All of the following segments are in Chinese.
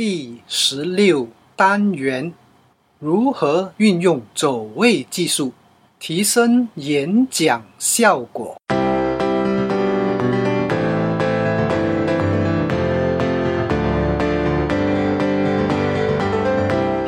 第十六单元：如何运用走位技术提升演讲效果？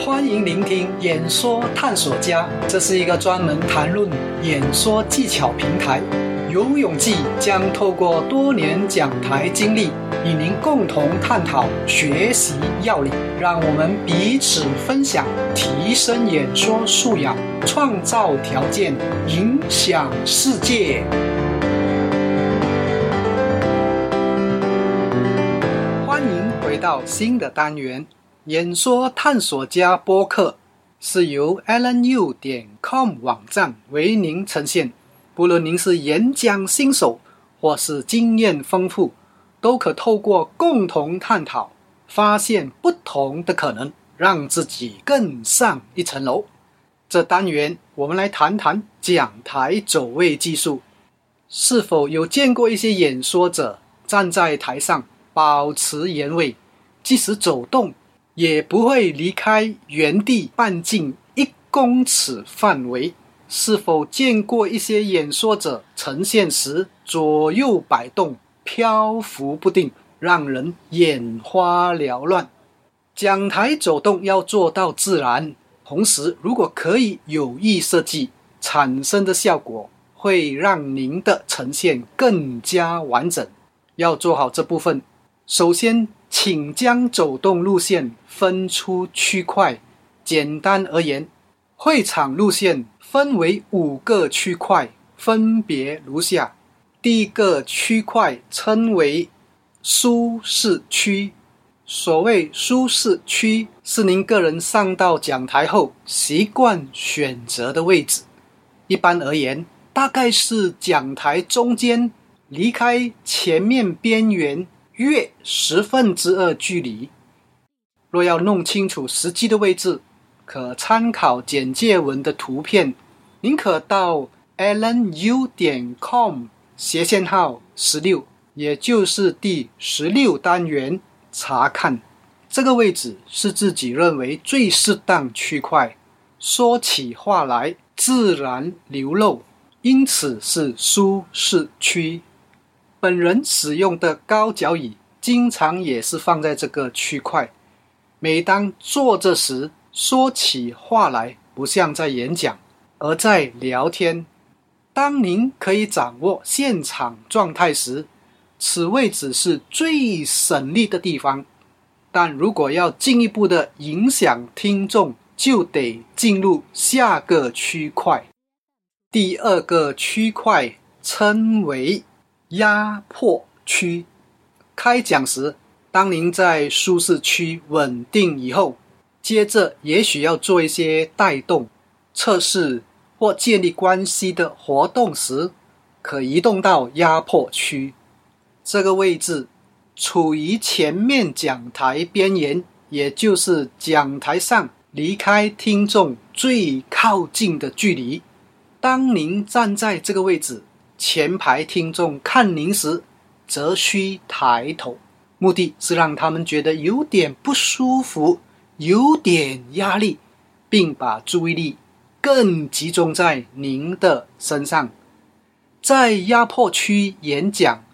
欢迎聆听演说探索家，这是一个专门谈论演说技巧平台。游泳记将透过多年讲台经历，与您共同探讨学习要领，让我们彼此分享，提升演说素养，创造条件，影响世界。欢迎回到新的单元——演说探索家播客，是由 allenU 点 com 网站为您呈现。不论您是演讲新手，或是经验丰富，都可透过共同探讨，发现不同的可能，让自己更上一层楼。这单元我们来谈谈讲台走位技术。是否有见过一些演说者站在台上保持原位，即使走动也不会离开原地半径一公尺范围？是否见过一些演说者呈现时左右摆动、漂浮不定，让人眼花缭乱？讲台走动要做到自然，同时如果可以有意设计，产生的效果会让您的呈现更加完整。要做好这部分，首先请将走动路线分出区块。简单而言，会场路线。分为五个区块，分别如下：第一个区块称为舒适区。所谓舒适区，是您个人上到讲台后习惯选择的位置。一般而言，大概是讲台中间离开前面边缘约十分之二距离。若要弄清楚实际的位置，可参考简介文的图片，您可到 allenU 点 com 斜线号十六，也就是第十六单元查看。这个位置是自己认为最适当区块，说起话来自然流露，因此是舒适区。本人使用的高脚椅经常也是放在这个区块。每当坐着时，说起话来不像在演讲，而在聊天。当您可以掌握现场状态时，此位置是最省力的地方。但如果要进一步的影响听众，就得进入下个区块。第二个区块称为压迫区。开讲时，当您在舒适区稳定以后。接着，也许要做一些带动、测试或建立关系的活动时，可移动到压迫区。这个位置处于前面讲台边缘，也就是讲台上离开听众最靠近的距离。当您站在这个位置，前排听众看您时，则需抬头，目的是让他们觉得有点不舒服。有点压力，并把注意力更集中在您的身上。在压迫区演讲，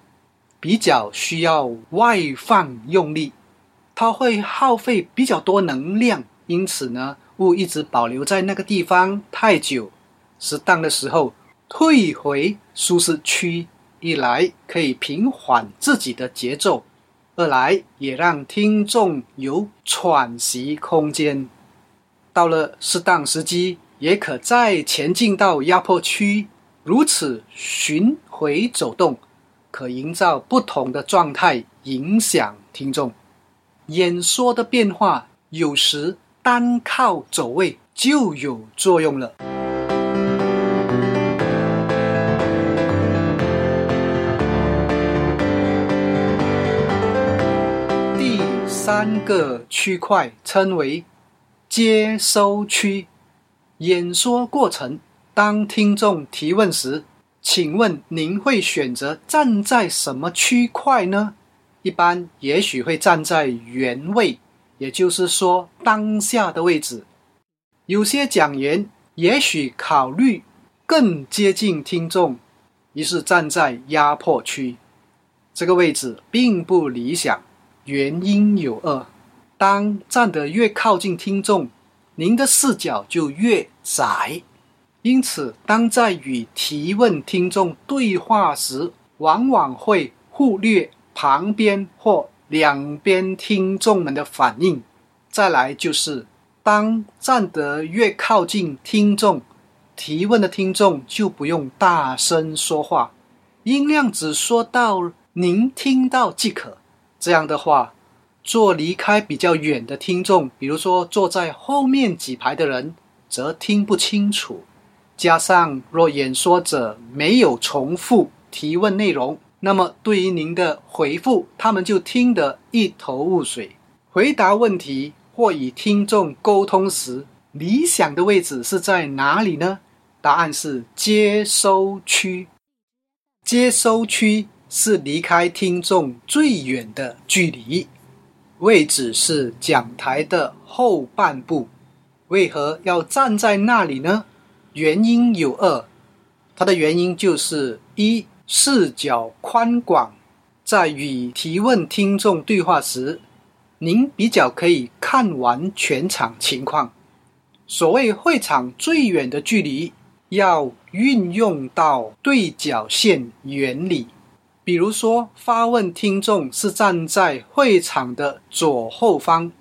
比较需要外放用力，它会耗费比较多能量，因此呢，勿一直保留在那个地方太久。适当的时候退回舒适区，一来可以平缓自己的节奏。二来也让听众有喘息空间，到了适当时机，也可再前进到压迫区，如此巡回走动，可营造不同的状态，影响听众。演说的变化，有时单靠走位就有作用了。三个区块称为接收区。演说过程，当听众提问时，请问您会选择站在什么区块呢？一般也许会站在原位，也就是说当下的位置。有些讲员也许考虑更接近听众，于是站在压迫区，这个位置并不理想。原因有二：当站得越靠近听众，您的视角就越窄。因此，当在与提问听众对话时，往往会忽略旁边或两边听众们的反应。再来就是，当站得越靠近听众，提问的听众就不用大声说话，音量只说到您听到即可。这样的话，坐离开比较远的听众，比如说坐在后面几排的人，则听不清楚。加上，若演说者没有重复提问内容，那么对于您的回复，他们就听得一头雾水。回答问题或与听众沟通时，理想的位置是在哪里呢？答案是接收区。接收区是离开听众最远的距离，位置是讲台的后半部。为何要站在那里呢？原因有二，它的原因就是一视角宽广，在与提问听众对话时，您比较可以看完全场情况。所谓会场最远的距离，要运用到对角线原理。比如说，发问听众是站在会场的左后方。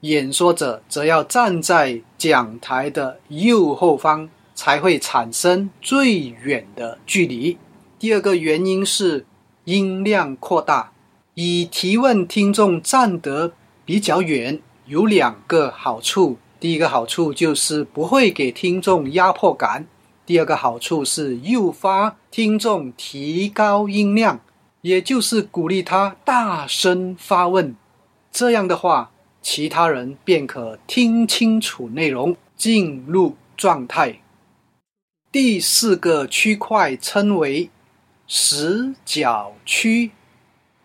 演说者则要站在讲台的右后方，才会产生最远的距离。第二个原因是音量扩大。以提问听众站得比较远，有两个好处：第一个好处就是不会给听众压迫感；第二个好处是诱发听众提高音量，也就是鼓励他大声发问。这样的话。其他人便可听清楚内容，进入状态。第四个区块称为死角区。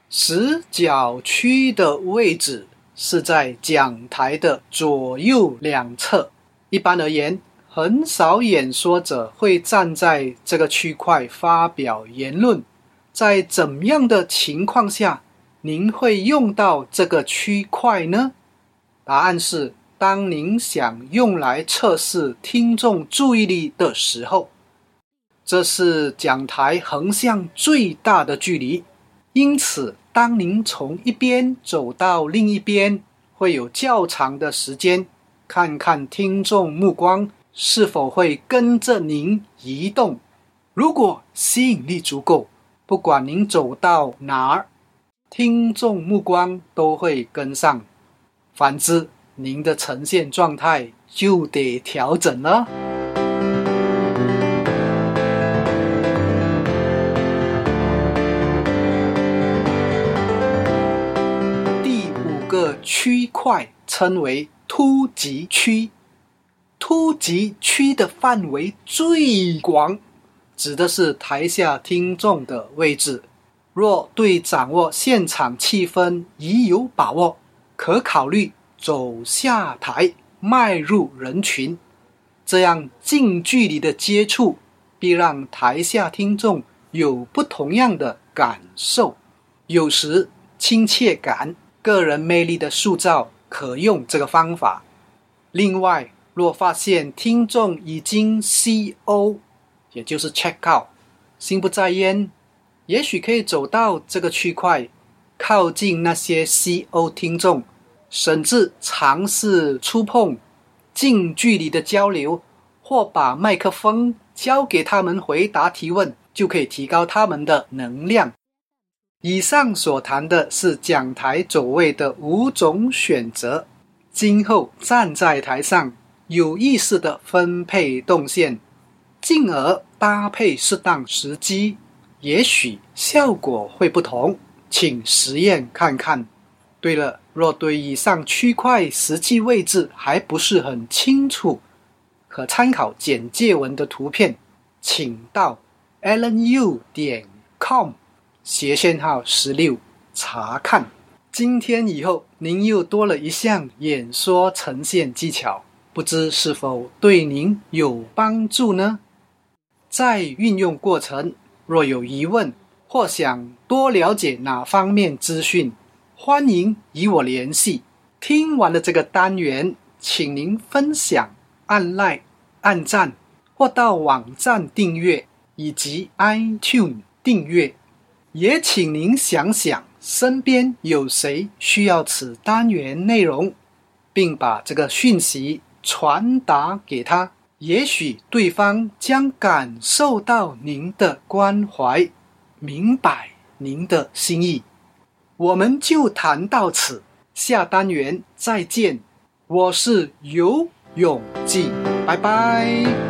死角区的位置是在讲台的左右两侧。一般而言，很少演说者会站在这个区块发表言论。在怎样的情况下，您会用到这个区块呢？答案是：当您想用来测试听众注意力的时候，这是讲台横向最大的距离。因此，当您从一边走到另一边，会有较长的时间，看看听众目光是否会跟着您移动。如果吸引力足够，不管您走到哪儿，听众目光都会跟上。反之，您的呈现状态就得调整了。第五个区块称为突击区。突击区的范围最广，指的是台下听众的位置。若对掌握现场气氛已有把握。可考虑走下台，迈入人群，这样近距离的接触必让台下听众有不同样的感受。有时亲切感、个人魅力的塑造可用这个方法。另外，若发现听众已经 C.O，也就是 check out，心不在焉，也许可以走到这个区块。靠近那些 C.O 听众，甚至尝试触碰、近距离的交流，或把麦克风交给他们回答提问，就可以提高他们的能量。以上所谈的是讲台走位的五种选择。今后站在台上，有意识的分配动线，进而搭配适当时机，也许效果会不同。请实验看看。对了，若对以上区块实际位置还不是很清楚，可参考简介文的图片，请到 allen u 点 com 斜线号十六查看。今天以后，您又多了一项演说呈现技巧，不知是否对您有帮助呢？在运用过程，若有疑问或想多了解哪方面资讯，欢迎与我联系。听完了这个单元，请您分享、按 like、按赞，或到网站订阅以及 iTune 订阅。也请您想想。身边有谁需要此单元内容，并把这个讯息传达给他，也许对方将感受到您的关怀，明白您的心意。我们就谈到此，下单元再见。我是游永记，拜拜。